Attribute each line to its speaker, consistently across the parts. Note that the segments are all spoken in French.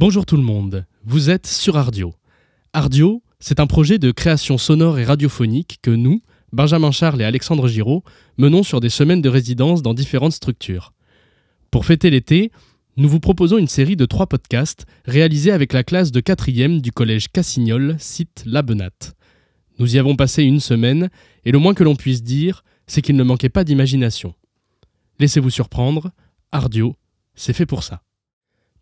Speaker 1: Bonjour tout le monde, vous êtes sur Ardio. Ardio, c'est un projet de création sonore et radiophonique que nous, Benjamin Charles et Alexandre Giraud, menons sur des semaines de résidence dans différentes structures. Pour fêter l'été, nous vous proposons une série de trois podcasts réalisés avec la classe de 4e du collège Cassignol, site La Benate. Nous y avons passé une semaine, et le moins que l'on puisse dire, c'est qu'il ne manquait pas d'imagination. Laissez-vous surprendre, Ardio, c'est fait pour ça.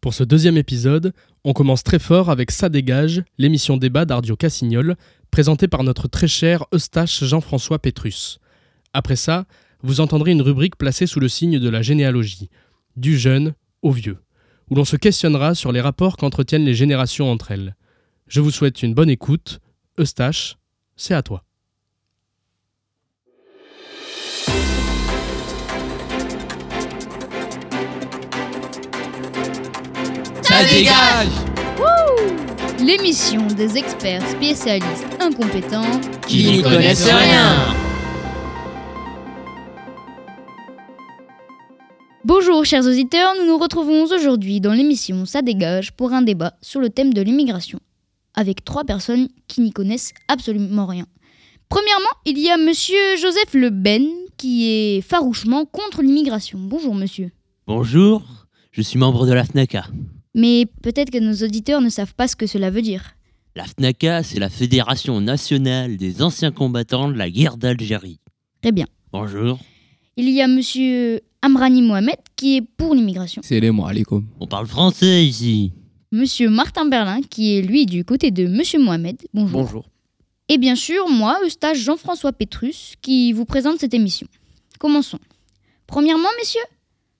Speaker 1: Pour ce deuxième épisode, on commence très fort avec Ça dégage, l'émission débat d'Ardio Cassignol, présentée par notre très cher Eustache Jean-François Pétrus. Après ça, vous entendrez une rubrique placée sous le signe de la généalogie, du jeune au vieux, où l'on se questionnera sur les rapports qu'entretiennent les générations entre elles. Je vous souhaite une bonne écoute. Eustache, c'est à toi.
Speaker 2: Ça dégage
Speaker 3: L'émission des experts spécialistes incompétents
Speaker 2: Qui n'y connaissent rien
Speaker 3: Bonjour chers auditeurs, nous nous retrouvons aujourd'hui dans l'émission Ça dégage pour un débat sur le thème de l'immigration, avec trois personnes qui n'y connaissent absolument rien. Premièrement, il y a monsieur Joseph Le Ben qui est farouchement contre l'immigration. Bonjour monsieur.
Speaker 4: Bonjour, je suis membre de la FNACA.
Speaker 3: Mais peut-être que nos auditeurs ne savent pas ce que cela veut dire.
Speaker 4: La FNACA, c'est la Fédération nationale des anciens combattants de la guerre d'Algérie.
Speaker 3: Très bien.
Speaker 4: Bonjour.
Speaker 3: Il y a monsieur Amrani Mohamed qui est pour l'immigration.
Speaker 5: Salam alaikum.
Speaker 4: On parle français ici.
Speaker 3: Monsieur Martin Berlin qui est lui du côté de monsieur Mohamed. Bonjour.
Speaker 5: Bonjour.
Speaker 3: Et bien sûr, moi, Eustache Jean-François Pétrus, qui vous présente cette émission. Commençons. Premièrement, messieurs,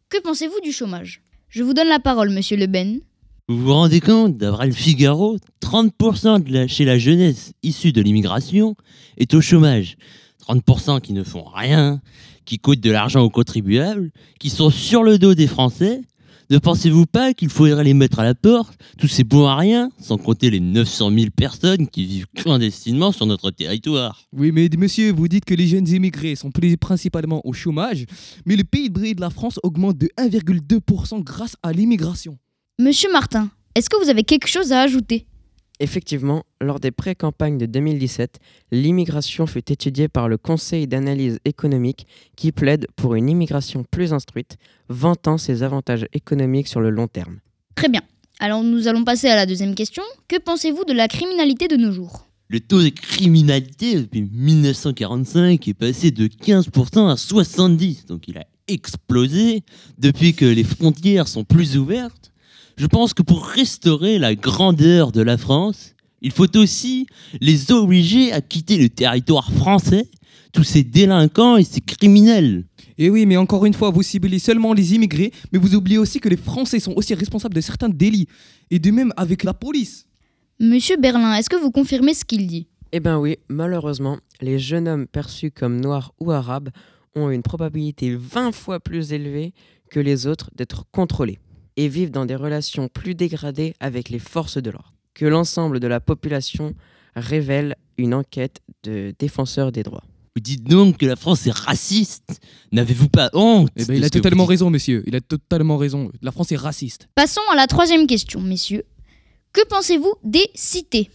Speaker 3: que pensez-vous du chômage? Je vous donne la parole, monsieur Le Ben.
Speaker 4: Vous vous rendez compte, d'après le Figaro, 30% de la- chez la jeunesse issue de l'immigration est au chômage. 30% qui ne font rien, qui coûtent de l'argent aux contribuables, qui sont sur le dos des Français. Ne pensez-vous pas qu'il faudrait les mettre à la porte, tous ces bons à rien, sans compter les 900 000 personnes qui vivent clandestinement sur notre territoire.
Speaker 5: Oui, mais monsieur, vous dites que les jeunes immigrés sont pris principalement au chômage, mais le PIB de la France augmente de 1,2% grâce à l'immigration.
Speaker 3: Monsieur Martin, est-ce que vous avez quelque chose à ajouter?
Speaker 6: Effectivement, lors des pré-campagnes de 2017, l'immigration fut étudiée par le Conseil d'analyse économique qui plaide pour une immigration plus instruite, vantant ses avantages économiques sur le long terme.
Speaker 3: Très bien. Alors nous allons passer à la deuxième question. Que pensez-vous de la criminalité de nos jours?
Speaker 4: Le taux de criminalité depuis 1945 est passé de 15% à 70%, donc il a explosé depuis que les frontières sont plus ouvertes. Je pense que pour restaurer la grandeur de la France, il faut aussi les obliger à quitter le territoire français, tous ces délinquants et ces criminels.
Speaker 5: Et oui, mais encore une fois, vous ciblez seulement les immigrés, mais vous oubliez aussi que les Français sont aussi responsables de certains délits, et de même avec la police.
Speaker 3: Monsieur Berlin, est-ce que vous confirmez ce qu'il dit?
Speaker 6: Eh ben oui, malheureusement, les jeunes hommes perçus comme noirs ou arabes ont une probabilité 20 fois plus élevée que les autres d'être contrôlés et vivent dans des relations plus dégradées avec les forces de l'ordre que l'ensemble de la population révèle une enquête de défenseurs des droits.
Speaker 4: Vous dites donc que la France est raciste N'avez-vous pas honte
Speaker 5: Eh ben, il a totalement
Speaker 4: dites
Speaker 5: raison, monsieur. Il a totalement raison. La France est raciste.
Speaker 3: Passons à la troisième question, messieurs. Que pensez-vous des cités?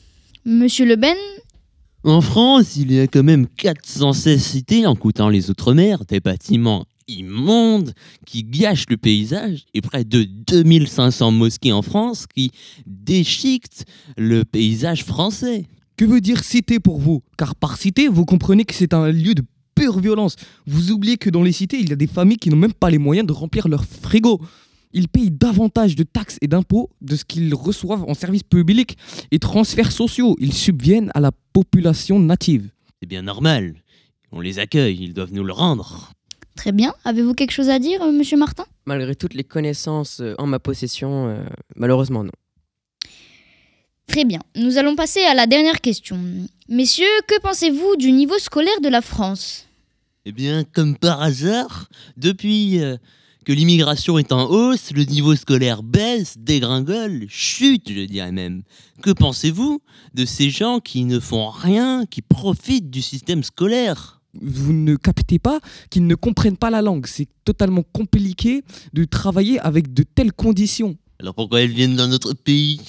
Speaker 3: Monsieur Le Ben,
Speaker 4: En France, il y a quand même 416 cités en coûtant les Outre-mer, des bâtiments immondes qui gâchent le paysage et près de 2500 mosquées en France qui déchiquetent le paysage français.
Speaker 5: Que veut dire cité pour vous? Car par cité, vous comprenez que c'est un lieu de pure violence. Vous oubliez que dans les cités, il y a des familles qui n'ont même pas les moyens de remplir leur frigo. Ils payent davantage de taxes et d'impôts de ce qu'ils reçoivent en services publics et transferts sociaux. Ils subviennent à la population native.
Speaker 4: C'est bien normal. On les accueille, ils doivent nous le rendre.
Speaker 3: Très bien. Avez-vous quelque chose à dire, euh, monsieur Martin?
Speaker 6: Malgré toutes les connaissances euh, en ma possession, euh, malheureusement non.
Speaker 3: Très bien. Nous allons passer à la dernière question. Messieurs, que pensez-vous du niveau scolaire de la France?
Speaker 4: Eh bien, comme par hasard, depuis euh, que l'immigration est en hausse, le niveau scolaire baisse, dégringole, chute, je dirais même. Que pensez-vous de ces gens qui ne font rien, qui profitent du système scolaire?
Speaker 5: Vous ne captez pas qu'ils ne comprennent pas la langue. C'est totalement compliqué de travailler avec de telles conditions.
Speaker 4: Alors pourquoi elles viennent dans notre pays?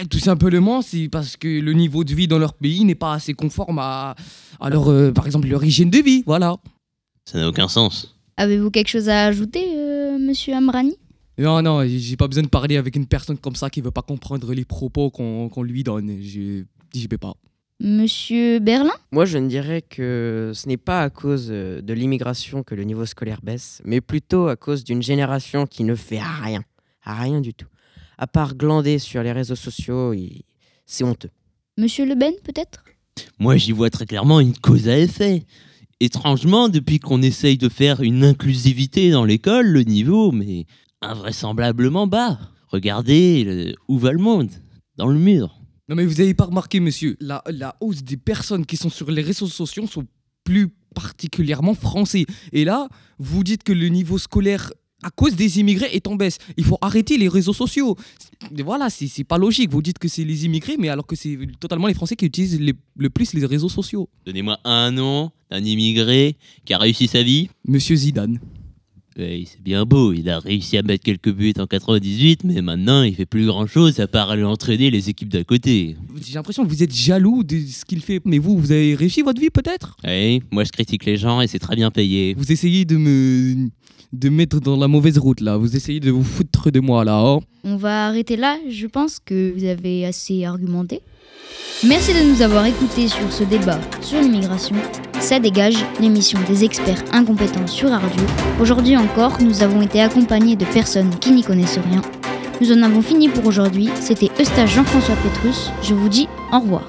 Speaker 5: Eh, Tout simplement, c'est parce que le niveau de vie dans leur pays n'est pas assez conforme à, à leur, euh, par exemple, leur hygiène de vie. Voilà.
Speaker 4: Ça n'a aucun sens.
Speaker 3: Avez-vous quelque chose à ajouter, euh, monsieur Amrani?
Speaker 5: Non, non, j'ai pas besoin de parler avec une personne comme ça qui veut pas comprendre les propos qu'on qu'on lui donne. Je j'y vais pas.
Speaker 3: Monsieur Berlin
Speaker 6: Moi, je ne dirais que ce n'est pas à cause euh, de l'immigration que le niveau scolaire baisse, mais plutôt à cause d'une génération qui ne fait rien. Rien du tout. À part glander sur les réseaux sociaux, c'est honteux.
Speaker 3: Monsieur Le Ben, peut-être?
Speaker 4: Moi, j'y vois très clairement une cause à effet. Étrangement, depuis qu'on essaye de faire une inclusivité dans l'école, le niveau, mais invraisemblablement bas. Regardez le- où va le monde? Dans le mur.
Speaker 5: Non, mais vous avez pas remarqué, monsieur, la, la hausse des personnes qui sont sur les réseaux sociaux sont plus particulièrement français. Et là, vous dites que le niveau scolaire, à cause des immigrés, est en baisse. Il faut arrêter les réseaux sociaux. Voilà, c'est c'est pas logique. Vous dites que c'est les immigrés, mais alors que c'est totalement les Français qui utilisent les- le plus les réseaux sociaux.
Speaker 4: Donnez-moi un nom d'un immigré qui a réussi sa vie.
Speaker 5: Monsieur Zidane.
Speaker 4: C'est bien beau, il a réussi à mettre quelques buts en 98, mais maintenant il fait plus grand chose à part aller entraîner les équipes d'à côté.
Speaker 5: J'ai l'impression que vous êtes jaloux de ce qu'il fait. Mais vous, vous avez réussi votre vie peut-être?
Speaker 4: Oui, moi je critique les gens et c'est très bien payé.
Speaker 5: Vous essayez de me de me mettre dans la mauvaise route là. Vous essayez de vous foutre de moi là. hein.
Speaker 3: On va arrêter là, je pense que vous avez assez argumenté. Merci de nous avoir écoutés sur ce débat sur l'immigration. Ça dégage, l'émission des experts incompétents sur Radio. Aujourd'hui encore, nous avons été accompagnés de personnes qui n'y connaissent rien. Nous en avons fini pour aujourd'hui. C'était Eustache Jean-François Petrus. Je vous dis au revoir.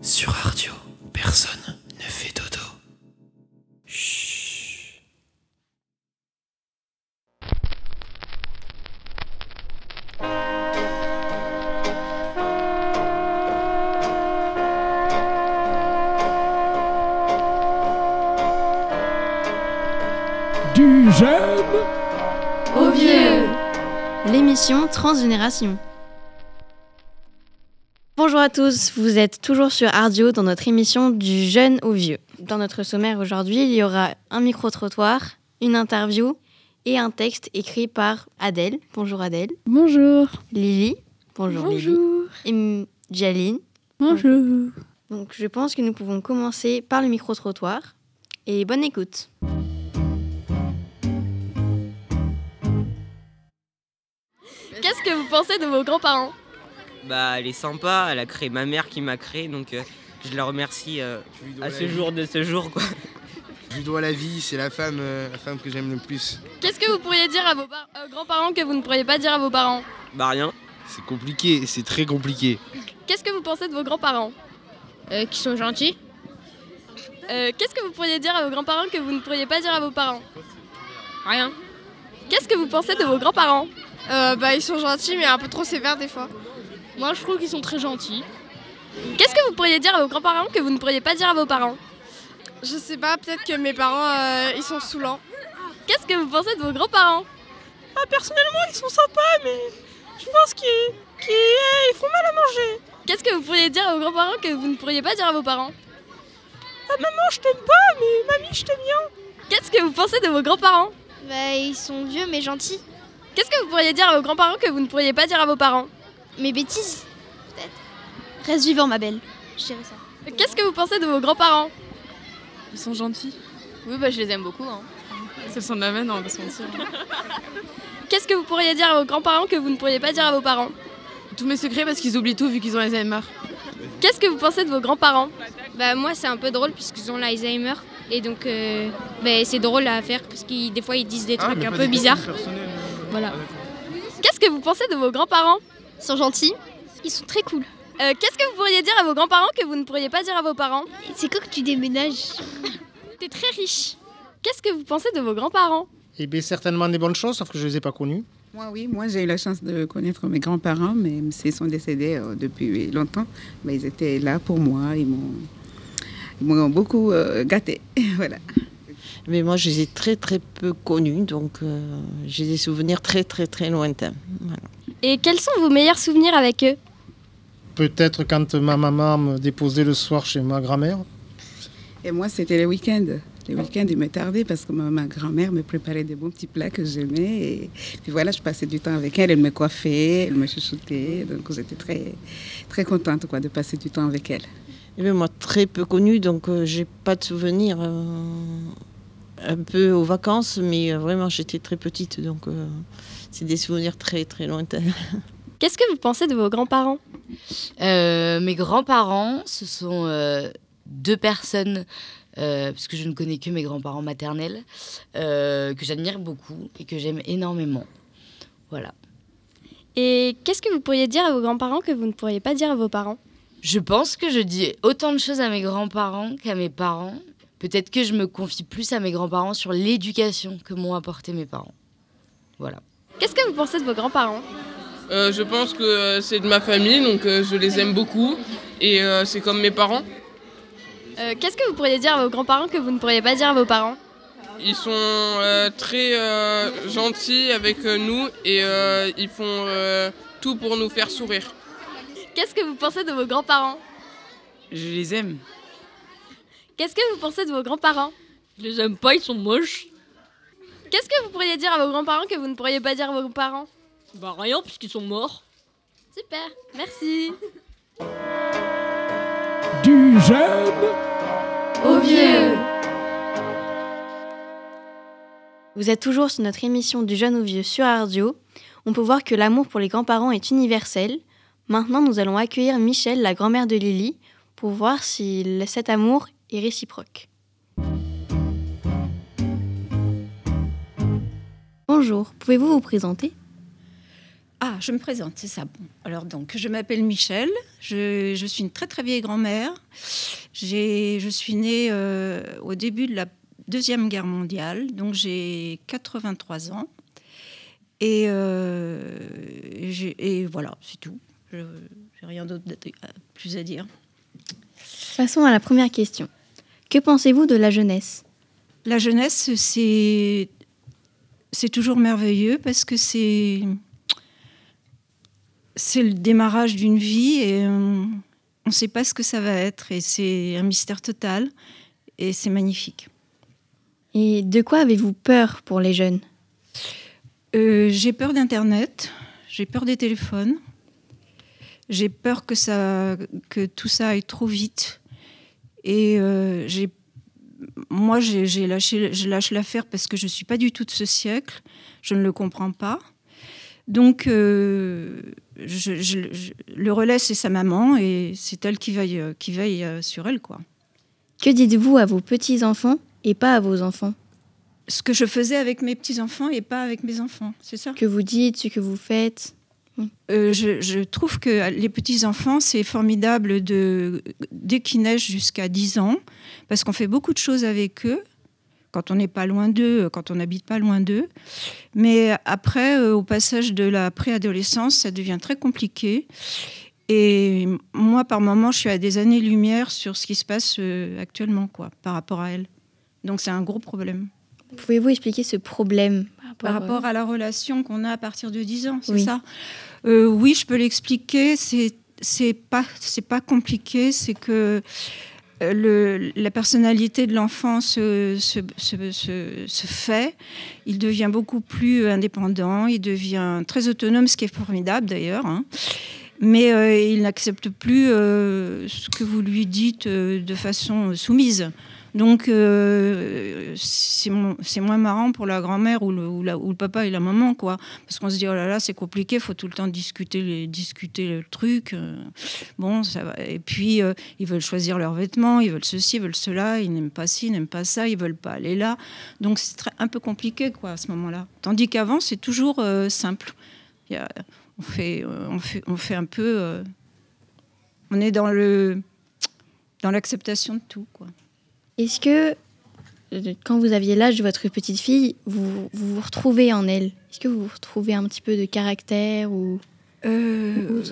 Speaker 2: Sur Radio, personne
Speaker 7: Du jeune
Speaker 8: Au vieux L'émission Transgénération. Bonjour à tous, vous êtes toujours sur Ardio dans notre émission du jeune au vieux. Dans notre sommaire aujourd'hui, il y aura un micro-trottoir, une interview et un texte écrit par Adèle. Bonjour Adèle.
Speaker 9: Bonjour.
Speaker 8: Lily. Bonjour, Lily.
Speaker 9: Bonjour.
Speaker 8: Et Jaline.
Speaker 9: Bonjour.
Speaker 8: Donc je pense que nous pouvons commencer par le micro-trottoir. Et bonne écoute. Qu'est-ce que vous pensez de vos grands-parents?
Speaker 6: Bah, elle est sympa, elle a créé ma mère qui m'a créé, donc euh, je la remercie euh, à ce jour de ce jour, quoi.
Speaker 10: Je lui dois la vie, c'est la femme, euh, la femme que j'aime le plus.
Speaker 8: Qu'est-ce que vous pourriez dire à vos par- euh, grands-parents que vous ne pourriez pas dire à vos parents?
Speaker 6: Bah, rien.
Speaker 10: C'est compliqué, c'est très compliqué.
Speaker 8: Qu'est-ce que vous pensez de vos grands-parents?
Speaker 9: Euh, qui sont gentils
Speaker 8: Euh, Qu'est-ce que vous pourriez dire à vos grands-parents que vous ne pourriez pas dire à vos parents?
Speaker 9: Rien.
Speaker 8: Qu'est-ce que vous pensez de vos grands-parents?
Speaker 9: Euh, bah, ils sont gentils, mais un peu trop sévères des fois. Moi, je trouve qu'ils sont très gentils.
Speaker 8: Qu'est-ce que vous pourriez dire à vos grands-parents que vous ne pourriez pas dire à vos parents?
Speaker 9: Je sais pas, peut-être que mes parents, euh, ils sont saoulants.
Speaker 8: Qu'est-ce que vous pensez de vos grands-parents?
Speaker 9: Ah, personnellement, ils sont sympas, mais je pense qu'ils qu'ils font mal à manger.
Speaker 8: Qu'est-ce que vous pourriez dire à vos grands-parents que vous ne pourriez pas dire à vos parents?
Speaker 9: Ah, maman, je t'aime pas, mais mamie, je t'aime bien.
Speaker 8: Qu'est-ce que vous pensez de vos grands-parents?
Speaker 9: Bah, ils sont vieux, mais gentils.
Speaker 8: Qu'est-ce que vous pourriez dire à vos grands-parents que vous ne pourriez pas dire à vos parents
Speaker 9: Mes bêtises, peut-être. Reste vivant, ma belle. Je dirais ça.
Speaker 8: Qu'est-ce que vous pensez de vos grands-parents
Speaker 11: Ils sont gentils. Oui, bah je les aime beaucoup. Hein. C'est le sang de ma veine, on va pas se mentir.
Speaker 8: Qu'est-ce que vous pourriez dire à vos grands-parents que vous ne pourriez pas dire à vos parents
Speaker 11: Tous mes secrets parce qu'ils oublient tout vu qu'ils ont Alzheimer.
Speaker 8: Qu'est-ce que vous pensez de vos grands-parents
Speaker 9: Bah, moi, c'est un peu drôle puisqu'ils ont l'Alzheimer. Et donc, euh, bah, c'est drôle à faire parce que des fois, ils disent des trucs un peu bizarres. Voilà.
Speaker 8: Qu'est-ce que vous pensez de vos grands-parents?
Speaker 9: Ils sont gentils. Ils sont très cool.
Speaker 8: Euh, Qu'est-ce que vous pourriez dire à vos grands-parents que vous ne pourriez pas dire à vos parents?
Speaker 9: C'est quoi que tu déménages? T'es très riche.
Speaker 8: Qu'est-ce que vous pensez de vos grands-parents?
Speaker 10: Eh bien, certainement des bonnes choses, sauf que je les ai pas connus.
Speaker 12: Moi, oui, moi j'ai eu la chance de connaître mes grands-parents, mais ils sont décédés euh, depuis longtemps. Mais ils étaient là pour moi, ils m'ont, ils m'ont beaucoup euh, gâté. voilà.
Speaker 13: Mais moi, je les ai très très peu connus, donc euh, j'ai des souvenirs très très très lointains. Voilà.
Speaker 8: Et quels sont vos meilleurs souvenirs avec eux?
Speaker 7: Peut-être quand ma maman me déposait le soir chez ma grand-mère.
Speaker 12: Et moi, c'était les week-ends. Les week-ends, il me tardait parce que ma, ma grand-mère me préparait des bons petits plats que j'aimais. Et puis voilà, je passais du temps avec elle. Elle me coiffait, elle me chouchoutait. Donc j'étais très, très contente quoi, de passer du temps avec elle.
Speaker 13: Bien, moi, très peu connue, donc euh, j'ai pas de souvenirs. euh, un peu aux vacances, mais euh, vraiment, j'étais très petite, donc euh, c'est des souvenirs très, très lointains.
Speaker 14: Qu'est-ce que vous pensez de vos grands-parents?
Speaker 15: Euh, mes grands-parents, ce sont euh, deux personnes, euh, parce que je ne connais que mes grands-parents maternels, euh, que j'admire beaucoup et que j'aime énormément. Voilà.
Speaker 14: Et qu'est-ce que vous pourriez dire à vos grands-parents que vous ne pourriez pas dire à vos parents?
Speaker 15: Je pense que je dis autant de choses à mes grands-parents qu'à mes parents. Peut-être que je me confie plus à mes grands-parents sur l'éducation que m'ont apporté mes parents. Voilà.
Speaker 14: Qu'est-ce que vous pensez de vos grands-parents?
Speaker 16: Euh, je pense que euh, c'est de ma famille, donc euh, je les aime beaucoup. Et euh, c'est comme mes parents.
Speaker 14: Euh, Qu'est-ce que vous pourriez dire à vos grands-parents que vous ne pourriez pas dire à vos parents?
Speaker 16: Ils sont euh, très euh, gentils avec nous et euh, ils font euh, tout pour nous faire sourire.
Speaker 14: Qu'est-ce que vous pensez de vos grands-parents?
Speaker 17: Je les aime.
Speaker 14: Qu'est-ce que vous pensez de vos grands-parents?
Speaker 18: Je les aime pas, ils sont moches.
Speaker 14: Qu'est-ce que vous pourriez dire à vos grands-parents que vous ne pourriez pas dire à vos parents?
Speaker 18: Bah rien, puisqu'ils sont morts.
Speaker 14: Super, merci.
Speaker 19: Du jeune
Speaker 8: Au vieux Vous êtes toujours sur notre émission du jeune au vieux sur Radio. On peut voir que l'amour pour les grands-parents est universel. Maintenant, nous allons accueillir Michel, la grand-mère de Lily, pour voir si cet amour est réciproque. Bonjour, pouvez-vous vous présenter?
Speaker 20: Ah, je me présente, c'est ça. Bon. Alors donc, je m'appelle Michel, je, je suis une très très vieille grand-mère. J'ai- Je suis née euh, au début de la Deuxième Guerre mondiale, donc j'ai 83 ans. Et, euh, j'ai- et voilà, c'est tout. Je n'ai rien d'autre plus à dire.
Speaker 8: Passons à la première question. Que pensez-vous de la jeunesse?
Speaker 20: La jeunesse, c'est c'est toujours merveilleux parce que c'est c'est le démarrage d'une vie et on ne sait pas ce que ça va être et c'est un mystère total et c'est magnifique.
Speaker 8: Et de quoi avez-vous peur pour les jeunes?
Speaker 20: Euh, j'ai peur d'Internet, j'ai peur des téléphones, j'ai peur que, ça, que tout ça aille trop vite. Et euh, j'ai, moi, j'ai, lâché, je lâche l'affaire parce que je ne suis pas du tout de ce siècle, je ne le comprends pas. Donc, euh, je, je- je- le relais, c'est sa maman et c'est elle qui veille, euh, qui veille sur elle. quoi.
Speaker 8: Que dites-vous à vos petits-enfants et pas à vos enfants?
Speaker 20: Ce que je faisais avec mes petits-enfants et pas avec mes enfants, c'est ça?
Speaker 8: Que vous dites, ce que vous faites
Speaker 20: Euh, je, trouve que les petits-enfants, c'est formidable de, dès qu'ils naissent jusqu'à 10 ans, parce qu'on fait beaucoup de choses avec eux, quand on n'est pas loin d'eux, quand on n'habite pas loin d'eux. Mais après, euh, au passage de la préadolescence, ça devient très compliqué. Et moi, par moment, je suis à des années-lumière sur ce qui se passe euh, actuellement, quoi, par rapport à elle. Donc c'est un gros problème.
Speaker 8: Pouvez-vous expliquer ce problème?
Speaker 20: Par rapport à la relation qu'on a à partir de 10 ans, c'est
Speaker 8: Oui.
Speaker 20: ça? Euh, Oui, je peux l'expliquer. C'est c'est pas c'est pas compliqué. C'est que euh, le, la personnalité de l'enfant se, se, se, se- se fait. Il devient beaucoup plus indépendant. Il devient très autonome, ce qui est formidable d'ailleurs. hein. Mais euh, il n'accepte plus euh, ce que vous lui dites euh, de façon soumise. Donc, euh, c'est mo- c'est moins marrant pour la grand-mère ou le, papa et la maman, quoi. Parce qu'on se dit, oh là là, c'est compliqué, il faut tout le temps discuter, le truc. euh, bon, ça va. Et puis, euh, ils veulent choisir leurs vêtements, ils veulent ceci, ils veulent cela, ils n'aiment pas ci, ils n'aiment pas ça, ils veulent pas aller là. Donc, c'est un peu compliqué, quoi, à ce moment-là. Tandis qu'avant, c'est toujours simple. On, fait, un peu. on est dans dans l'acceptation de tout, quoi.
Speaker 8: Est-ce que, euh, quand vous aviez l'âge de votre petite fille, vous vous, vous retrouvez en elle? Est-ce que vous vous retrouvez un petit peu de caractère ou
Speaker 20: Euh,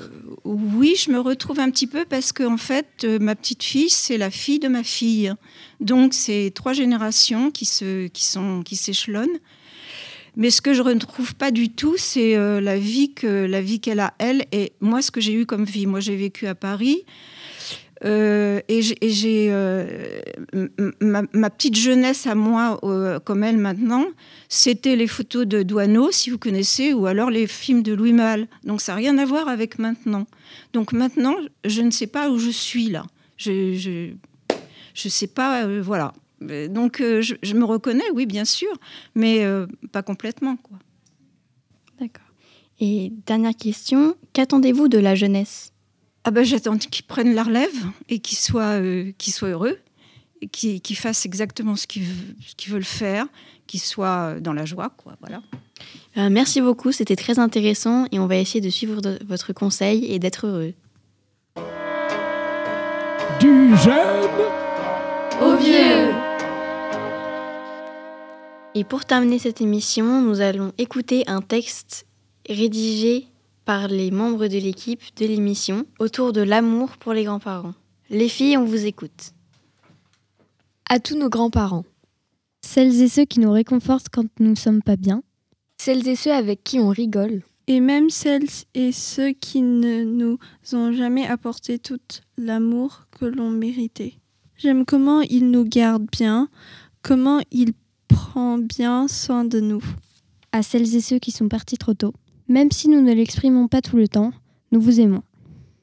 Speaker 20: oui, je me retrouve un petit peu parce que en fait, euh, ma petite fille, c'est la fille de ma fille. Donc, c'est trois générations qui se, qui sont, qui s'échelonnent. Mais ce que je ne retrouve pas du tout, c'est la vie que la vie qu'elle a elle et moi ce que j'ai eu comme vie. Moi j'ai vécu à Paris. Euh, et j'ai- euh, ma, petite jeunesse à moi, euh, comme elle maintenant, c'était les photos de Douaneau, si vous connaissez, ou alors les films de Louis Malle. Donc ça n'a rien à voir avec maintenant. Donc maintenant, je ne sais pas où je suis là. Je je, sais pas, voilà. Donc je, je me reconnais, oui, bien sûr, mais pas complètement. Quoi.
Speaker 8: D'accord. Et dernière question, qu'attendez-vous de la jeunesse?
Speaker 20: Ah ben j'attends qu'ils prennent la relève et qu'ils soient, euh, qu'ils soient heureux, et qu'ils fassent exactement ce qu'ils veulent faire, qu'ils soient euh, dans la joie, quoi. Voilà.
Speaker 8: Euh, Merci beaucoup, c'était très intéressant et on va essayer de suivre de- votre conseil et d'être heureux.
Speaker 19: Du jeune
Speaker 8: Au vieux Et pour terminer cette émission, nous allons écouter un texte rédigé par les membres de l'équipe de l'émission autour de l'amour pour les grands-parents. Les filles, on vous écoute.
Speaker 21: À tous nos grands-parents.
Speaker 22: Celles et ceux qui nous réconfortent quand nous ne sommes pas bien.
Speaker 21: Celles et ceux avec qui on rigole.
Speaker 23: Et même celles et ceux qui ne nous ont jamais apporté tout l'amour que l'on méritait. J'aime comment il nous garde bien, comment il prend bien soin de nous.
Speaker 22: À celles et ceux qui sont partis trop tôt. Même si nous ne l'exprimons pas tout le temps, nous vous aimons.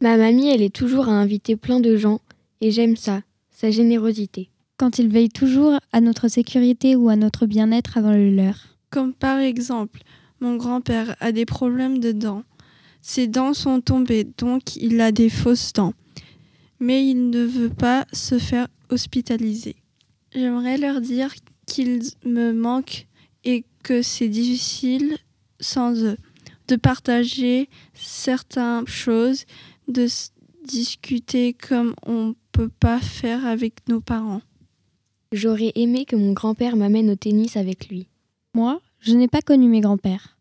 Speaker 21: Ma mamie, elle est toujours à inviter plein de gens et j'aime ça, sa générosité.
Speaker 22: Quand il veille toujours à notre sécurité ou à notre bien-être avant le leur.
Speaker 23: Comme par exemple, mon grand-père a des problèmes de dents. Ses dents sont tombées, donc il a des fausses dents. Mais il ne veut pas se faire hospitaliser. J'aimerais leur dire qu'ils me manquent et que c'est difficile sans eux. De partager certaines choses, de discuter comme on peut pas faire avec nos parents.
Speaker 21: J'aurais aimé que mon grand-père m'amène au tennis avec lui.
Speaker 22: Moi, je n'ai pas connu mes grands-pères.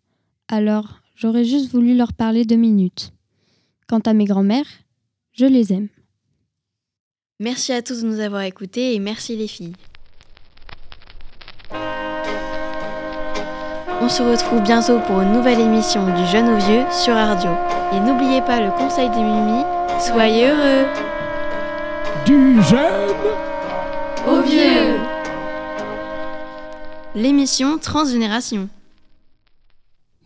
Speaker 22: Alors, j'aurais juste voulu leur parler deux minutes. Quant à mes grands-mères, je les aime.
Speaker 8: Merci à tous de nous avoir écoutés et merci les filles. On se retrouve bientôt pour une nouvelle émission du Jeune au Vieux sur Radio. Et n'oubliez pas le conseil des Mimi, soyez heureux
Speaker 19: Du jeune
Speaker 8: Au Vieux L'émission Transgénération.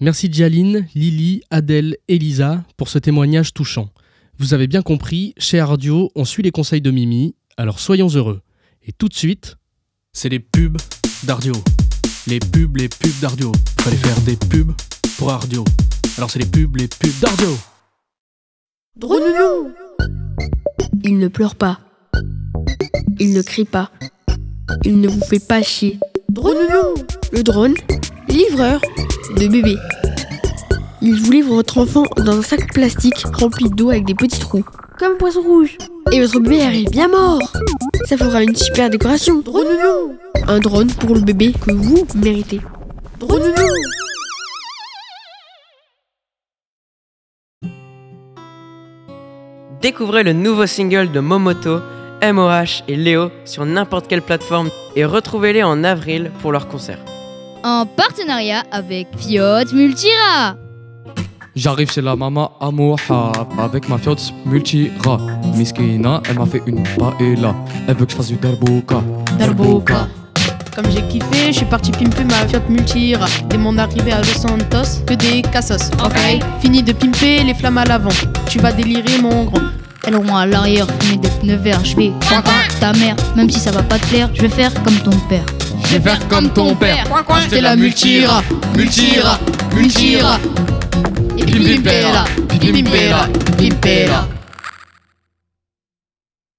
Speaker 1: Merci Jaline, Lily, Adèle, Elisa pour ce témoignage touchant. Vous avez bien compris, chez Ardio, on suit les conseils de Mimi, alors soyons heureux. Et tout de suite, c'est les pubs d'Ardio. Les pubs, les pubs d'Ardio. Fallait faire des pubs pour Ardio. Alors c'est les pubs, les pubs d'Ardio.
Speaker 8: Dronounou Il ne pleure pas. Il ne crie pas. Il ne vous fait pas chier. Dronounou Le drone, livreur de bébé. Il vous livre votre enfant dans un sac plastique rempli d'eau avec des petits trous. Comme un poisson rouge. Et votre bébé arrive bien mort. Ça fera une super décoration. Dronounou Un drone pour le bébé que vous méritez. Dronounou
Speaker 6: Découvrez le nouveau single de Momoto, MOH et Léo sur n'importe quelle plateforme et retrouvez-les en avril pour leur concert.
Speaker 3: En partenariat avec Fiat Multira.
Speaker 5: J'arrive chez la maman Amouha avec ma fiance multira. Miskina, elle m'a fait une paella. Elle veut que je fasse du darbouka.
Speaker 24: Darboka. Comme j'ai kiffé, je suis parti pimper ma Fiat Multira. Dès mon arrivée à Los Santos, que des cassos. Ok? Fini de pimper les flammes à l'avant. Tu vas délirer mon grand.
Speaker 3: Elles auront à l'arrière fumé des pneus verts. Je vais ta mère, même si ça va pas te plaire, je vais faire comme ton père.
Speaker 24: Je vais faire comme ton père. Acheter la Multira. Multira. Multira. Et pimpera. Pimpera. Pimpera.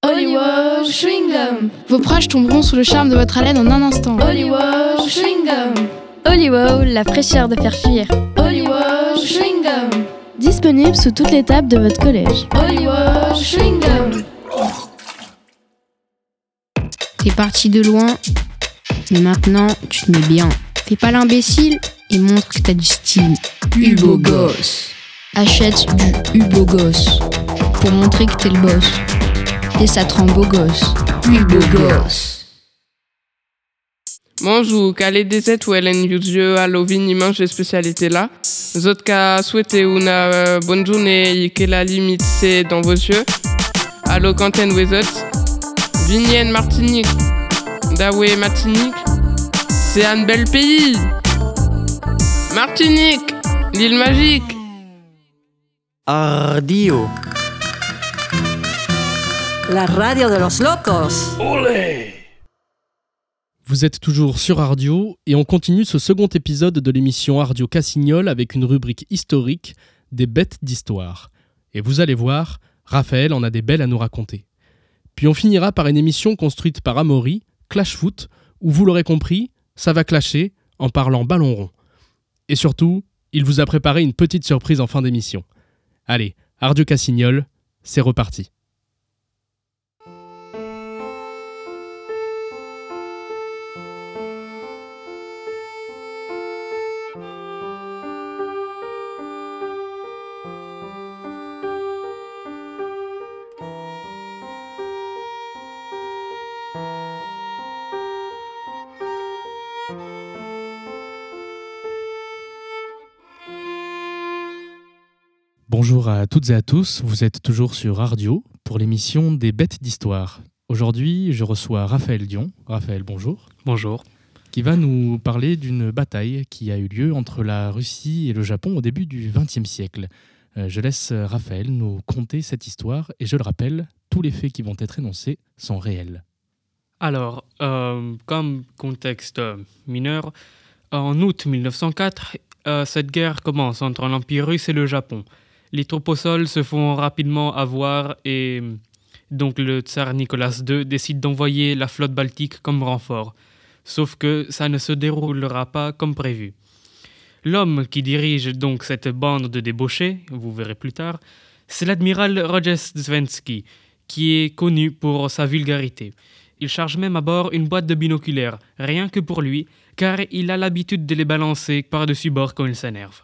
Speaker 25: Hollywood Chewing Gum.
Speaker 24: Vos proches tomberont sous le charme de votre haleine en un instant.
Speaker 25: Hollywood Chewing Gum.
Speaker 14: Hollywood, la fraîcheur de faire fuir.
Speaker 25: Hollywood Chewing Gum.
Speaker 14: Disponible sous toutes les tables de votre collège.
Speaker 25: Hollywood Chewing Gum.
Speaker 24: T'es parti de loin, mais maintenant tu te mets bien. Fais pas l'imbécile et montre que t'as du style. Hugo Goss. Achète du Hugo Goss pour montrer que t'es le boss. Et ça te rend beau gosse. Hugo Goss.
Speaker 16: Bonjour, calé des ou Hélène Yuzio, Halloween, de spécialité là. Zot ka souhaité une euh, bonne journée et que la limite c'est dans vos yeux. Allo Quentin Wezot. Vignenne Martinique. Dawe Martinique. C'est un bel pays. Martinique, l'île magique.
Speaker 26: Ardio. La radio de los locos.
Speaker 1: Vous êtes toujours sur Ardio et on continue ce second épisode de l'émission Ardio Cassignol avec une rubrique historique des bêtes d'histoire. Et vous allez voir, Raphaël en a des belles à nous raconter. Puis on finira par une émission construite par Amaury, Clash Foot, où vous l'aurez compris, ça va clasher en parlant ballon rond. Et surtout, il vous a préparé une petite surprise en fin d'émission. Allez, Ardio Cassignol, c'est reparti. Bonjour à toutes et à tous, vous êtes toujours sur Ardio pour l'émission des bêtes d'histoire. Aujourd'hui, je reçois Raphaël Dion. Raphaël, bonjour.
Speaker 27: Bonjour.
Speaker 1: Qui va nous parler d'une bataille qui a eu lieu entre la Russie et le Japon au début du XXe siècle. Euh, je laisse Raphaël nous conter cette histoire et je le rappelle, tous les faits qui vont être énoncés sont réels.
Speaker 27: Alors, euh, comme contexte mineur, en août 1904, euh, cette guerre commence entre l'Empire russe et le Japon les troupes au sol se font rapidement avoir et donc le tsar Nicolas II décide d'envoyer la flotte baltique comme renfort. Sauf que ça ne se déroulera pas comme prévu. L'homme qui dirige donc cette bande de débauchés, vous verrez plus tard, c'est l'admiral Rojestvensky, qui est connu pour sa vulgarité. Il charge même à bord une boîte de binoculaires, rien que pour lui, car il a l'habitude de les balancer par-dessus bord quand il s'énerve.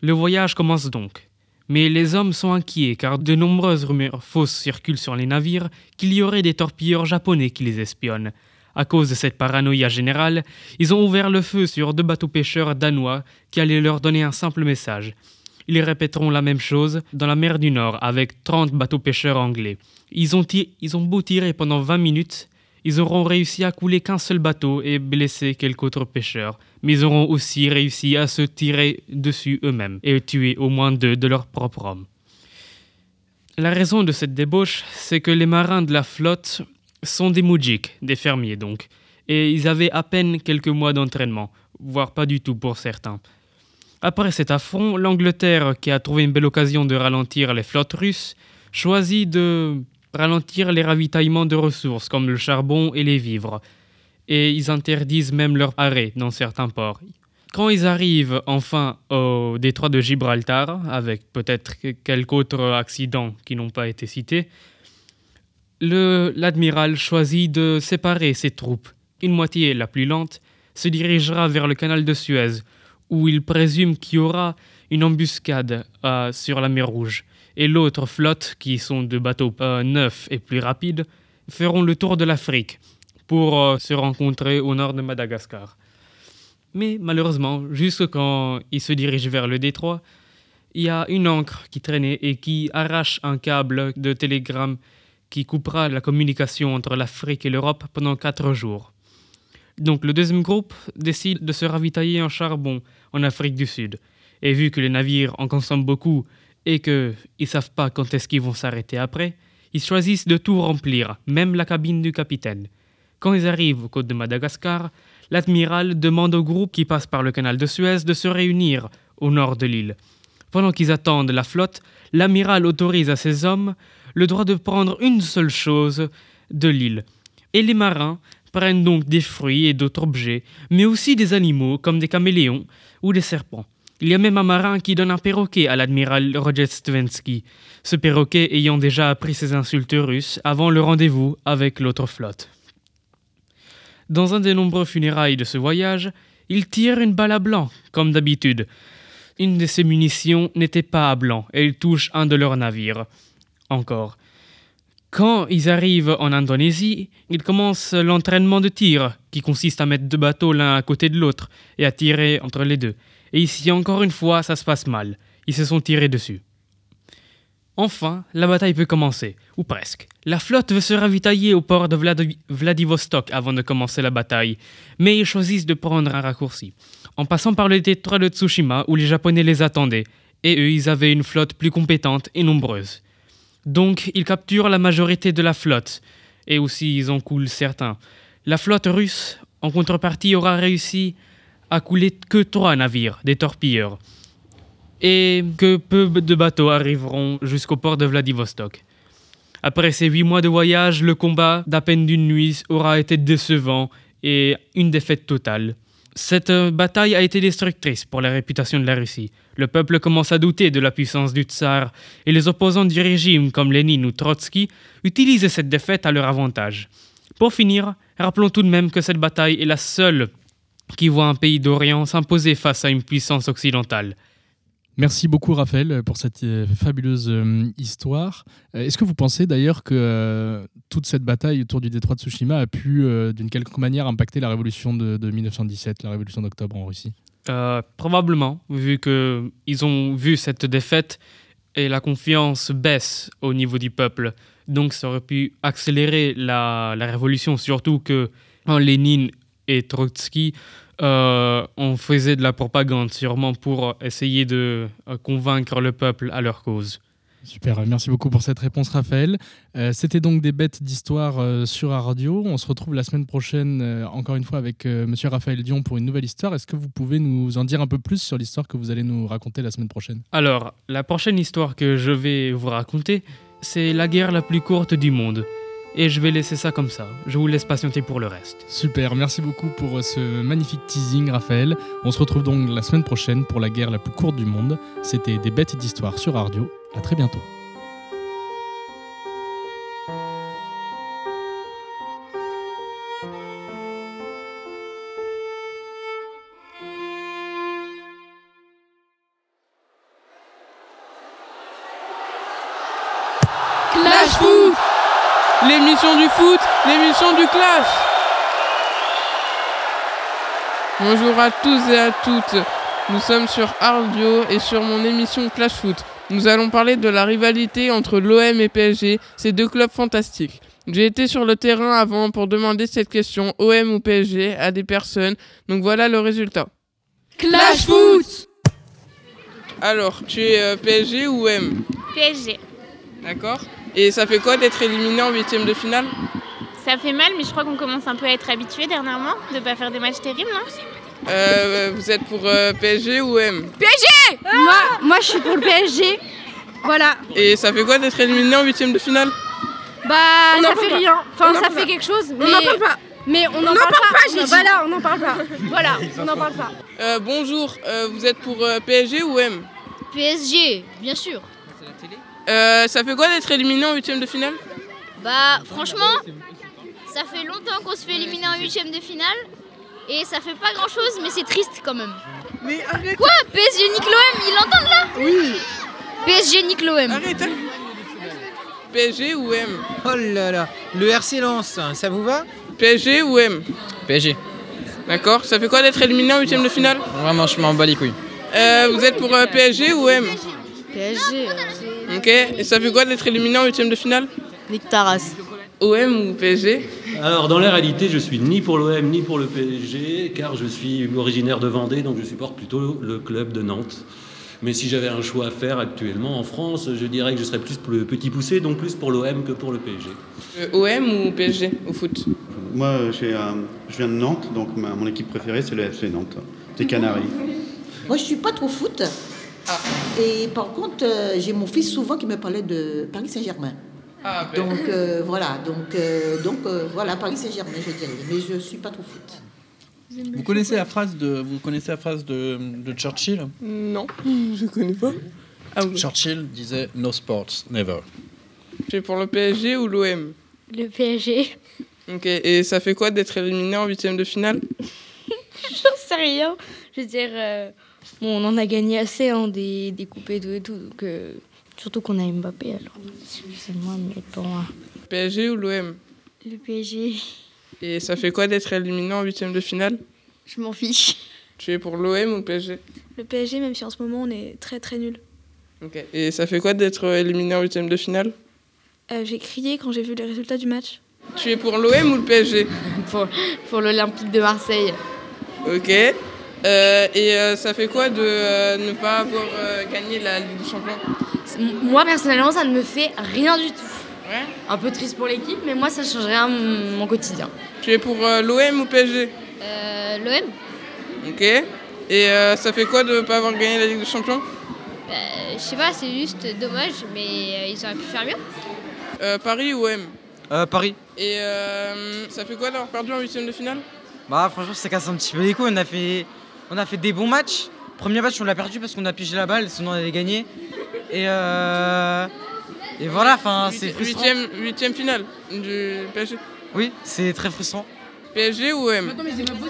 Speaker 27: Le voyage commence donc. Mais les hommes sont inquiets car de nombreuses rumeurs fausses circulent sur les navires qu'il y aurait des torpilleurs japonais qui les espionnent. À cause de cette paranoïa générale, ils ont ouvert le feu sur deux bateaux pêcheurs danois qui allaient leur donner un simple message. Ils répéteront la même chose dans la mer du Nord avec 30 bateaux pêcheurs anglais. Ils ont, ils ont beau tirer pendant 20 minutes, ils auront réussi à couler qu'un seul bateau et blesser quelques autres pêcheurs, mais ils auront aussi réussi à se tirer dessus eux-mêmes et tuer au moins deux de leurs propres hommes. La raison de cette débauche, c'est que les marins de la flotte sont des moujiks, des fermiers donc, et ils avaient à peine quelques mois d'entraînement, voire pas du tout pour certains. Après cet affront, l'Angleterre, qui a trouvé une belle occasion de ralentir les flottes russes, choisit de ralentir les ravitaillements de ressources comme le charbon et les vivres, et ils interdisent même leur arrêt dans certains ports. Quand ils arrivent enfin au détroit de Gibraltar, avec peut-être quelques autres accidents qui n'ont pas été cités, l'admiral choisit de séparer ses troupes. Une moitié, la plus lente, se dirigera vers le canal de Suez, où il présume qu'il y aura une embuscade euh, sur la mer Rouge et l'autre flotte, qui sont de bateaux euh, neufs et plus rapides, feront le tour de l'Afrique pour euh, se rencontrer au nord de Madagascar. Mais malheureusement, juste quand ils se dirigent vers le détroit, il y a une encre qui traînait et qui arrache un câble de télégramme qui coupera la communication entre l'Afrique et l'Europe pendant quatre jours. Donc le deuxième groupe décide de se ravitailler en charbon en Afrique du Sud. Et vu que les navires en consomment beaucoup et qu'ils ne savent pas quand est-ce qu'ils vont s'arrêter après, ils choisissent de tout remplir, même la cabine du capitaine. Quand ils arrivent aux côtes de Madagascar, l'admiral demande au groupe qui passe par le canal de Suez de se réunir au nord de l'île. Pendant qu'ils attendent la flotte, l'amiral autorise à ses hommes le droit de prendre une seule chose de l'île. Et les marins prennent donc des fruits et d'autres objets, mais aussi des animaux comme des caméléons ou des serpents. Il y a même un marin qui donne un perroquet à l'admiral Rojestvensky, ce perroquet ayant déjà appris ses insultes russes avant le rendez-vous avec l'autre flotte. Dans un des nombreux funérailles de ce voyage, il tire une balle à blanc, comme d'habitude. Une de ses munitions n'était pas à blanc et il touche un de leurs navires. Encore. Quand ils arrivent en Indonésie, ils commencent l'entraînement de tir, qui consiste à mettre deux bateaux l'un à côté de l'autre et à tirer entre les deux. Et ici, encore une fois, ça se passe mal. Ils se sont tirés dessus. Enfin, la bataille peut commencer, ou presque. La flotte veut se ravitailler au port de Vladi- Vladivostok avant de commencer la bataille, mais ils choisissent de prendre un raccourci, en passant par le détroit de Tsushima où les Japonais les attendaient, et eux, ils avaient une flotte plus compétente et nombreuse. Donc, ils capturent la majorité de la flotte, et aussi ils en coulent certains. La flotte russe, en contrepartie, aura réussi à couler que trois navires, des torpilleurs, et que peu de bateaux arriveront jusqu'au port de Vladivostok. Après ces huit mois de voyage, le combat d'à peine d'une nuit aura été décevant et une défaite totale. Cette euh, bataille a été destructrice pour la réputation de la Russie. Le peuple commence à douter de la puissance du tsar et les opposants du régime comme Lénine ou Trotsky utilisent cette défaite à leur avantage. Pour finir, rappelons tout de même que cette bataille est la seule qui voit un pays d'Orient s'imposer face à une puissance occidentale.
Speaker 1: Merci beaucoup Raphaël pour cette euh, fabuleuse euh, histoire. Euh, Est-ce que vous pensez d'ailleurs que toute cette bataille autour du détroit de Tsushima a pu d'une quelconque manière impacter la révolution de, de 1917, la révolution d'octobre en Russie?
Speaker 27: Euh, probablement, vu que ils ont vu cette défaite et la confiance baisse au niveau du peuple. Donc ça aurait pu accélérer la, la révolution, surtout que Lénine et Trotsky, euh, on faisait de la propagande sûrement pour essayer de euh, convaincre le peuple à leur cause.
Speaker 1: Super, merci beaucoup pour cette réponse Raphaël. Euh, C'était donc des bêtes d'histoire euh, sur radio. On se retrouve la semaine prochaine euh, encore une fois avec Monsieur Raphaël Dion pour une nouvelle histoire. Est-ce que vous pouvez nous en dire un peu plus sur l'histoire que vous allez nous raconter la semaine prochaine?
Speaker 27: Alors, la prochaine histoire que je vais vous raconter, c'est la guerre la plus courte du monde. Et je vais laisser ça comme ça. Je vous laisse patienter pour le reste.
Speaker 1: Super, merci beaucoup pour euh, ce magnifique teasing Raphaël. On se retrouve donc la semaine prochaine pour la guerre la plus courte du monde. C'était des bêtes d'histoire sur radio. À très bientôt.
Speaker 16: L'émission du foot, l'émission du clash Bonjour à tous et à toutes, nous sommes sur Radio et sur mon émission Clash Foot. Nous allons parler de la rivalité entre l'OM et PSG, ces deux clubs fantastiques. J'ai été sur le terrain avant pour demander cette question OM ou PSG à des personnes, donc voilà le résultat.
Speaker 14: Clash Foot
Speaker 16: Alors, tu es euh, PSG ou OM
Speaker 28: PSG.
Speaker 16: D'accord Et ça fait quoi d'être éliminé en huitième de finale?
Speaker 28: Ça fait mal, mais je crois qu'on commence un peu à être habitué dernièrement de pas faire des matchs terribles, non?
Speaker 16: Euh, Vous êtes pour euh, PSG ou OM
Speaker 14: PSG moi, moi, je suis pour le PSG. Voilà.
Speaker 16: Et ça fait quoi d'être éliminé en huitième de finale?
Speaker 14: Bah,
Speaker 16: On
Speaker 14: ça fait
Speaker 16: pas.
Speaker 14: rien.
Speaker 16: On
Speaker 14: Enfin,
Speaker 16: en
Speaker 14: ça fait
Speaker 16: pas.
Speaker 14: quelque chose,
Speaker 16: On
Speaker 14: mais...
Speaker 16: en parle pas.
Speaker 14: Mais on
Speaker 16: On
Speaker 14: n'en
Speaker 16: en
Speaker 14: parle,
Speaker 16: parle pas, j'ai
Speaker 14: On-
Speaker 16: dit.
Speaker 14: Voilà, on n'en parle pas. Voilà, on n'en parle pas.
Speaker 16: Euh, Bonjour, euh, vous êtes pour euh, PSG ou OM
Speaker 3: PSG, bien sûr.
Speaker 16: Euh, Ça fait quoi d'être éliminé en huitième de finale?
Speaker 3: Bah, franchement, ça fait longtemps qu'on se fait éliminer en huitième de finale. Et ça fait pas grand chose, mais c'est triste quand même.
Speaker 16: Mais arrête.
Speaker 3: Quoi? PSG nique l'OM, ils l'entendent là?
Speaker 16: Oui.
Speaker 3: PSG nique l'OM.
Speaker 16: Arrête. PSG ou OM
Speaker 29: Oh là là, le RC Lens, ça vous va?
Speaker 16: PSG ou OM
Speaker 29: PSG.
Speaker 16: D'accord, ça fait quoi d'être éliminé en huitième de finale?
Speaker 29: Vraiment, je m'en bats les couilles.
Speaker 16: euh, Vous êtes pour euh, PSG ou OM
Speaker 15: PSG,
Speaker 16: Ok, et ça fait quoi d'être éliminé en huitième de finale?
Speaker 15: Nick Taras.
Speaker 16: OM ou PSG
Speaker 30: Alors, dans la réalité, je suis ni pour l'OM ni pour le PSG, car je suis originaire de Vendée, donc je supporte plutôt le club de Nantes. Mais si j'avais un choix à faire actuellement en France, je dirais que je serais plus pour le petit poussé, donc plus pour l'OM que pour le PSG.
Speaker 16: Euh, OM ou PSG au foot?
Speaker 31: Moi, euh, je viens de Nantes, donc ma- mon équipe préférée, c'est le FC Nantes, des Canaries.
Speaker 32: Moi, je suis pas trop foot. Et par contre, euh, j'ai mon fils souvent qui me parlait de Paris Saint-Germain.
Speaker 16: Ah, ben.
Speaker 32: Donc euh, voilà, donc, euh, donc euh, voilà, Paris Saint-Germain, je dirais. Mais je suis pas trop foot.
Speaker 33: Vous connaissez la phrase de, vous connaissez la phrase de, de Churchill?
Speaker 16: Non, je connais pas. Ah oui.
Speaker 33: Churchill disait No sports, never.
Speaker 16: Tu es pour le PSG ou l'OM
Speaker 14: Le PSG.
Speaker 16: Ok, et ça fait quoi d'être éliminé en huitième de finale?
Speaker 14: J'en sais rien. Je veux dire, euh, bon, on en a gagné assez, hein, des, des coupes et tout et tout. Donc, euh, Surtout qu'on a Mbappé, alors excusez-moi, mais bon. hein.
Speaker 16: PSG ou l'OM
Speaker 14: Le PSG,
Speaker 16: Et ça fait quoi d'être éliminé en huitième de finale?
Speaker 14: Je m'en fiche.
Speaker 16: Tu es pour l'OM ou le PSG
Speaker 14: Le PSG, même si en ce moment on est très très nul.
Speaker 16: Ok. Et ça fait quoi d'être éliminé en huitième de finale?
Speaker 14: Euh, j'ai crié quand j'ai vu les résultats du match.
Speaker 16: Tu es pour l'OM ou le PSG
Speaker 15: pour, pour l'Olympique de Marseille.
Speaker 16: Ok. Euh, et euh, ça fait quoi de euh, ne pas avoir euh, gagné la Ligue des Champions?
Speaker 15: Moi, personnellement, ça ne me fait rien du tout. Un peu triste pour l'équipe, mais moi, ça ne change rien à mon mon quotidien.
Speaker 16: Tu es pour euh, l'OM ou PSG
Speaker 14: Euh, L'OM
Speaker 16: Ok. Et euh, ça fait quoi de ne pas avoir gagné la Ligue des Champions?
Speaker 14: Bah, Je sais pas, c'est juste dommage, mais euh, ils auraient pu faire mieux.
Speaker 16: Euh, Paris ou OM
Speaker 29: Euh, Paris.
Speaker 16: Et euh, ça fait quoi d'avoir perdu en huitième de finale?
Speaker 29: Bah franchement ça casse un petit peu les couilles. On a fait, on a fait des bons matchs. Premier match on l'a perdu parce qu'on a pigé la balle, sinon on avait gagné. Et euh, et voilà, enfin c'est frustrant.
Speaker 16: Huitième, huitième finale du PSG
Speaker 29: Oui, c'est très frustrant.
Speaker 16: PSG ou OM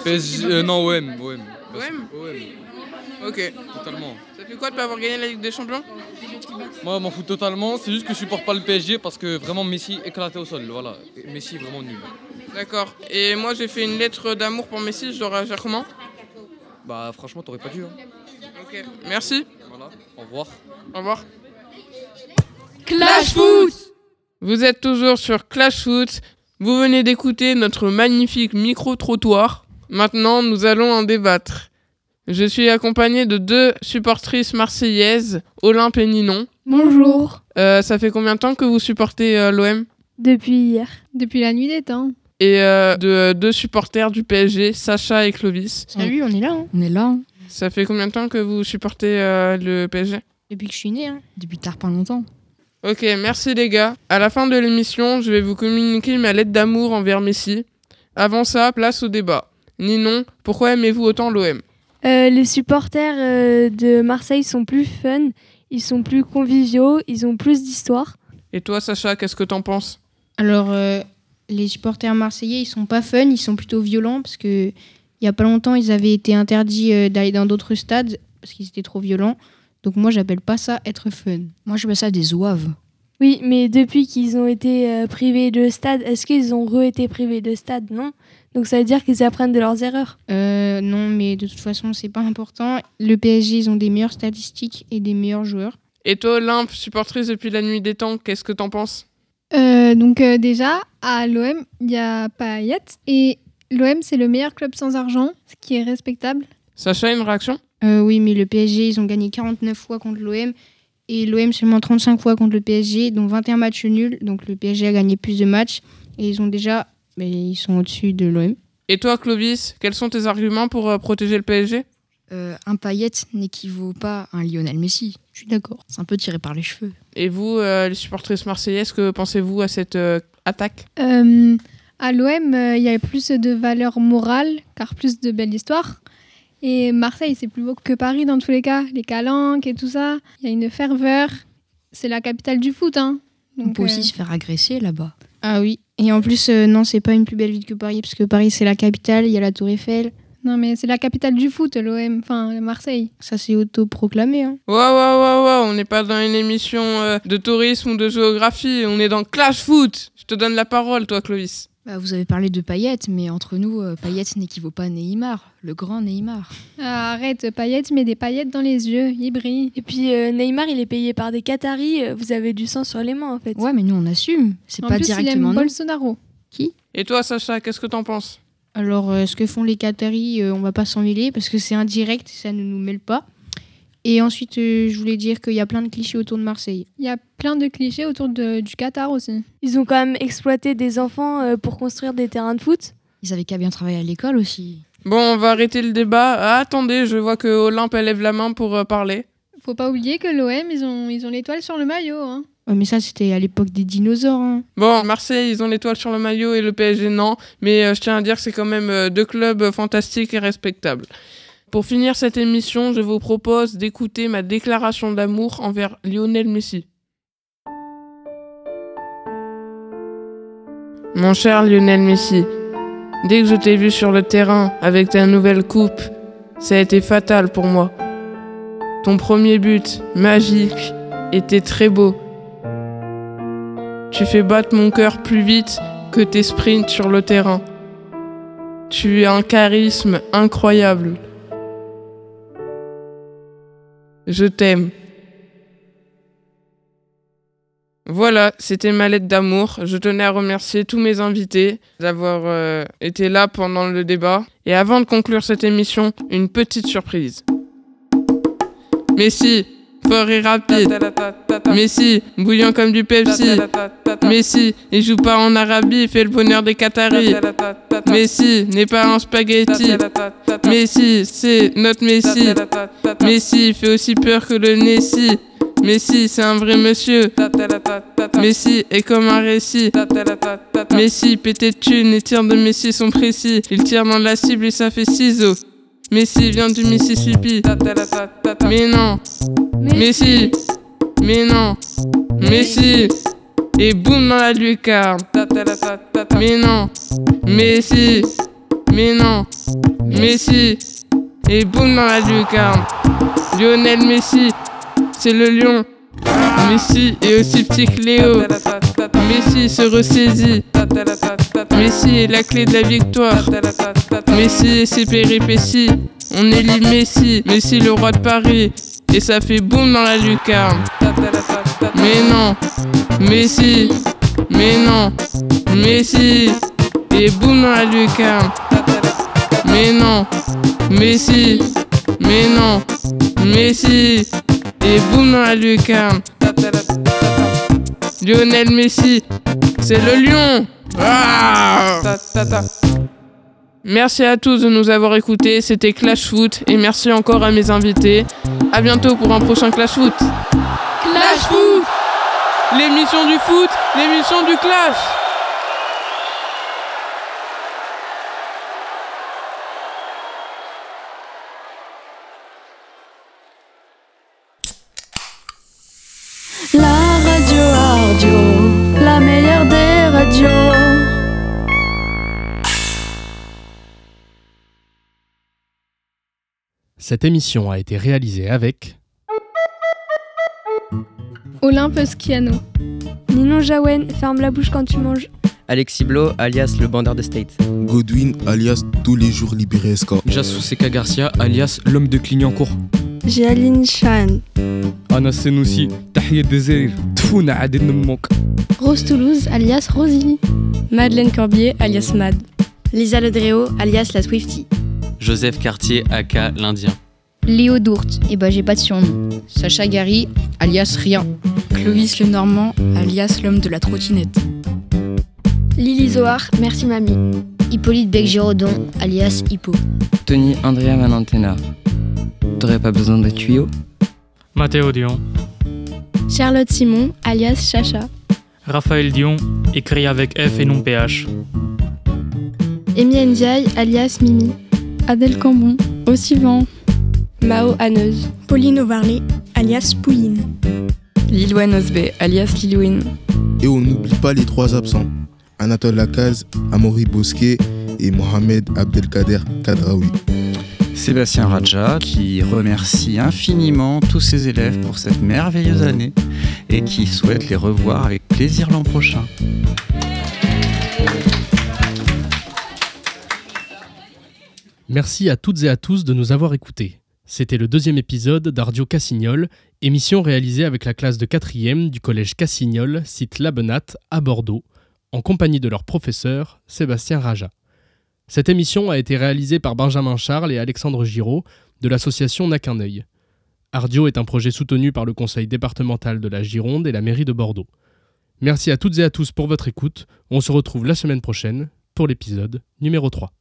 Speaker 34: PSG, euh, non, OM. OM.
Speaker 16: OM Ok.
Speaker 34: Totalement.
Speaker 16: Ça fait quoi de pas avoir gagné la Ligue des Champions?
Speaker 34: Moi, je m'en fous totalement. C'est juste que je supporte pas le PSG parce que vraiment Messi éclaté au sol. Voilà. Messi est vraiment nul.
Speaker 16: D'accord. Et moi j'ai fait une lettre d'amour pour Messi, je dois réagir comment
Speaker 34: Bah, franchement, t'aurais pas dû. Hein.
Speaker 16: Ok. Merci.
Speaker 34: Voilà. Au revoir.
Speaker 16: Au revoir.
Speaker 25: Clash Foot
Speaker 16: Vous êtes toujours sur Clash Foot. Vous venez d'écouter notre magnifique micro-trottoir. Maintenant, nous allons en débattre. Je suis accompagné de deux supportrices marseillaises, Olympe et Ninon.
Speaker 35: Bonjour.
Speaker 16: Euh, ça fait combien de temps que vous supportez euh, l'OM
Speaker 35: Depuis hier. Depuis la nuit des temps.
Speaker 16: Et euh, de deux supporters du PSG, Sacha et Clovis.
Speaker 35: Salut, on est là. hein.
Speaker 36: On est là. hein.
Speaker 16: Ça fait combien de temps que vous supportez euh, le PSG
Speaker 35: Depuis que je suis née. Hein.
Speaker 36: Depuis tard pas longtemps.
Speaker 16: Ok, merci les gars. À la fin de l'émission, je vais vous communiquer ma lettre d'amour envers Messi. Avant ça, place au débat. Ninon, pourquoi aimez-vous autant l'OM
Speaker 35: Euh, les supporters euh, de Marseille sont plus fun, ils sont plus conviviaux, ils ont plus d'histoire.
Speaker 16: Et toi, Sacha, qu'est-ce que t'en penses?
Speaker 37: Alors, euh, les supporters marseillais, ils sont pas fun, ils sont plutôt violents parce que il y a pas longtemps, ils avaient été interdits euh, d'aller dans d'autres stades parce qu'ils étaient trop violents. Donc moi, j'appelle pas ça être fun.
Speaker 36: Moi, j'appelle ça des zouaves.
Speaker 35: Oui, mais depuis qu'ils ont été euh, privés de stade, est-ce qu'ils ont re-été privés de stade? Non. Donc ça veut dire qu'ils apprennent de leurs erreurs.
Speaker 37: Euh, non, mais de toute façon, c'est pas important. Le PSG, ils ont des meilleures statistiques et des meilleurs joueurs.
Speaker 16: Et toi, Olympe, supportrice depuis la nuit des temps, qu'est-ce que t'en penses?
Speaker 38: Euh, donc euh, déjà, à l'OM, il y a Payet. Et l'OM, c'est le meilleur club sans argent, ce qui est respectable.
Speaker 16: Sacha, une réaction?
Speaker 37: Euh, oui, mais le PSG, ils ont gagné 49 fois contre l'OM et l'OM seulement 35 fois contre le PSG, dont 21 matchs nuls. Donc le PSG a gagné plus de matchs et ils ont déjà, mais ils sont au-dessus de l'OM.
Speaker 16: Et toi, Clovis, quels sont tes arguments pour euh, protéger le PSG
Speaker 36: Euh, un paillette n'équivaut pas à un Lionel Messi.
Speaker 37: Je suis d'accord.
Speaker 36: C'est un peu tiré par les cheveux.
Speaker 16: Et vous, euh, les supportrices marseillaises, que pensez-vous à cette euh, attaque
Speaker 38: Euh, à l'OM, euh, il y a plus de valeur morale, car plus de belles histoires. Et Marseille, c'est plus beau que Paris dans tous les cas. Les calanques et tout ça. Il y a une ferveur. C'est la capitale du foot. Hein.
Speaker 36: On peut
Speaker 37: euh,
Speaker 36: aussi se faire agresser là-bas.
Speaker 37: Ah oui. Et en plus, euh, non, c'est pas une plus belle ville que Paris, parce que Paris, c'est la capitale, il y a la Tour Eiffel.
Speaker 38: Non, mais c'est la capitale du foot, l'OM. Enfin, Marseille.
Speaker 37: Ça, c'est autoproclamé. Hein.
Speaker 16: Ouais, ouais, ouais, ouais, on n'est pas dans une émission euh, de tourisme ou de géographie, on est dans Clash Foot. Je te donne la parole, toi, Clovis.
Speaker 36: Bah, vous avez parlé de Payet, mais entre nous, euh, Payet n'équivaut pas à Neymar, le grand Neymar.
Speaker 38: Ah, arrête, paillettes, mais des paillettes dans les yeux. Il brille.
Speaker 35: Et puis euh, Neymar, il est payé par des Qataris. euh, Vous avez du sang sur les mains en fait.
Speaker 36: Ouais, mais nous on assume. C'est
Speaker 38: En
Speaker 36: pas
Speaker 38: plus, il
Speaker 36: directement
Speaker 38: aime
Speaker 36: nous.
Speaker 38: Bolsonaro.
Speaker 37: Qui?
Speaker 16: Et toi, Sacha, qu'est-ce que t'en penses?
Speaker 37: Alors, euh, ce que font les Qataris, euh, on va pas s'en mêler, parce que c'est indirect, ça ne nous mêle pas. Et ensuite, euh, je voulais dire qu'il y a plein de clichés autour de Marseille.
Speaker 38: Il y a plein de clichés autour de- du Qatar aussi.
Speaker 35: Ils ont quand même exploité des enfants euh, pour construire des terrains de foot.
Speaker 36: Ils avaient qu'à bien travailler à l'école aussi.
Speaker 16: Bon, on va arrêter le débat. Ah, attendez, je vois que Olympe elle lève la main pour euh, parler.
Speaker 38: Faut pas oublier que l'OM, ils ont ils ont l'étoile sur le maillot. Hein.
Speaker 37: Mais ça, c'était à l'époque des dinosaures. hein.
Speaker 16: Bon, Marseille, ils ont l'étoile sur le maillot et le PSG, non. Mais euh, je tiens à dire que c'est quand même euh, deux clubs euh, fantastiques et respectables. Pour finir cette émission, je vous propose d'écouter ma déclaration d'amour envers Lionel Messi. Mon cher Lionel Messi, dès que je t'ai vu sur le terrain avec ta nouvelle coupe, ça a été fatal pour moi. Ton premier but, magique, était très beau. Tu fais battre mon cœur plus vite que tes sprints sur le terrain. Tu as un charisme incroyable. Je t'aime. Voilà, c'était ma lettre d'amour. Je tenais à remercier tous mes invités d'avoir euh, été là pendant le débat. Et avant de conclure cette émission, une petite surprise. Messi, fort et rapide. Messi, bouillant comme du Pepsi. Messi, il joue pas en Arabie, fait le bonheur des Qataris. Messi n'est pas un spaghetti. Messi, c'est notre Messi. Messi, fait aussi peur que le Nessie. Messi, c'est un vrai monsieur. Messi est comme un récit. Messi, pété de thunes, les tirs de Messi sont précis. Il tire dans la cible et ça fait ciseaux. Messi vient du Mississippi. Mais non. Messi. Mais non. Messi. Et boum dans la lucarne. Mais non. Messi. Mais non. Messi. Et boum dans la lucarne. Lionel Messi. C'est le lion. Messi est aussi petit que Léo. Messi se ressaisit. Messi est la clé de la victoire. Messi et ses péripéties. On élit Messi, Messi le roi de Paris. Et ça fait boum dans la lucarne. Mais non, Messi, mais non, Messi. Et boum dans la lucarne. Mais non, Messi, mais non, Messi. Et boum dans la lucarne. Lionel Messi, c'est le lion. Ah Merci à tous de nous avoir écoutés, c'était Clash Foot et merci encore à mes invités. À bientôt pour un prochain Clash Foot. Clash Foot L'émission du foot, l'émission du clash
Speaker 25: la meilleure des radios.
Speaker 1: Cette émission a été réalisée avec
Speaker 38: Olympus Kiano.
Speaker 35: Ninon Jawen, ferme la bouche quand tu manges.
Speaker 39: Alexis Blo, alias le bandeur de State.
Speaker 40: Godwin, alias tous les jours libéré SK.
Speaker 41: Jassou Garcia, alias l'homme de Clignancourt.
Speaker 35: Jaline Chan.
Speaker 41: Anna Senoussi, Tahia Dezer, Tfouna Adin Mok.
Speaker 24: Rose Toulouse, alias Rosie.
Speaker 14: Madeleine Corbier, alias Mad.
Speaker 24: Lisa Ledréo, alias la Swifty.
Speaker 42: Joseph Cartier, aka l'Indien.
Speaker 3: Léo Dourte, et bah j'ai pas de surnom.
Speaker 36: Sacha Gary, alias Rien. Clovis Le Normand, alias l'homme de la trottinette.
Speaker 24: Lily Zohar, merci mamie.
Speaker 3: Hippolyte Bec-Giraudon, alias Hippo.
Speaker 43: Tony Andrea Manantena. T'aurais pas besoin de tuyaux
Speaker 27: Mathéo Dion.
Speaker 24: Charlotte Simon, alias Chacha.
Speaker 27: Raphaël Dion, écrit avec F et non PH.
Speaker 24: Amy Ndiaye, alias Mimi.
Speaker 14: Adèle Cambon, au suivant.
Speaker 24: Mao Haneuse.
Speaker 14: Pauline Ovarley, alias Pouline.
Speaker 36: Lilouane Osbe, alias Lilouine.
Speaker 40: Et on n'oublie pas les trois absents. Anatole Lacaz, Amaury Bosquet et Mohamed Abdelkader Kadraoui.
Speaker 44: Sébastien Raja qui remercie infiniment tous ses élèves pour cette merveilleuse année et qui souhaite les revoir avec plaisir l'an prochain.
Speaker 1: Merci à toutes et à tous de nous avoir écoutés. C'était le deuxième épisode d'Ardio Cassignol, émission réalisée avec la classe de 4e du collège Cassignol, site Labenat, à Bordeaux, en compagnie de leur professeur, Sébastien Raja. Cette émission a été réalisée par Benjamin Charles et Alexandre Giraud de l'association N'a qu'un œil. Ardio est un projet soutenu par le conseil départemental de la Gironde et la mairie de Bordeaux. Merci à toutes et à tous pour votre écoute. On se retrouve la semaine prochaine pour l'épisode numéro 3.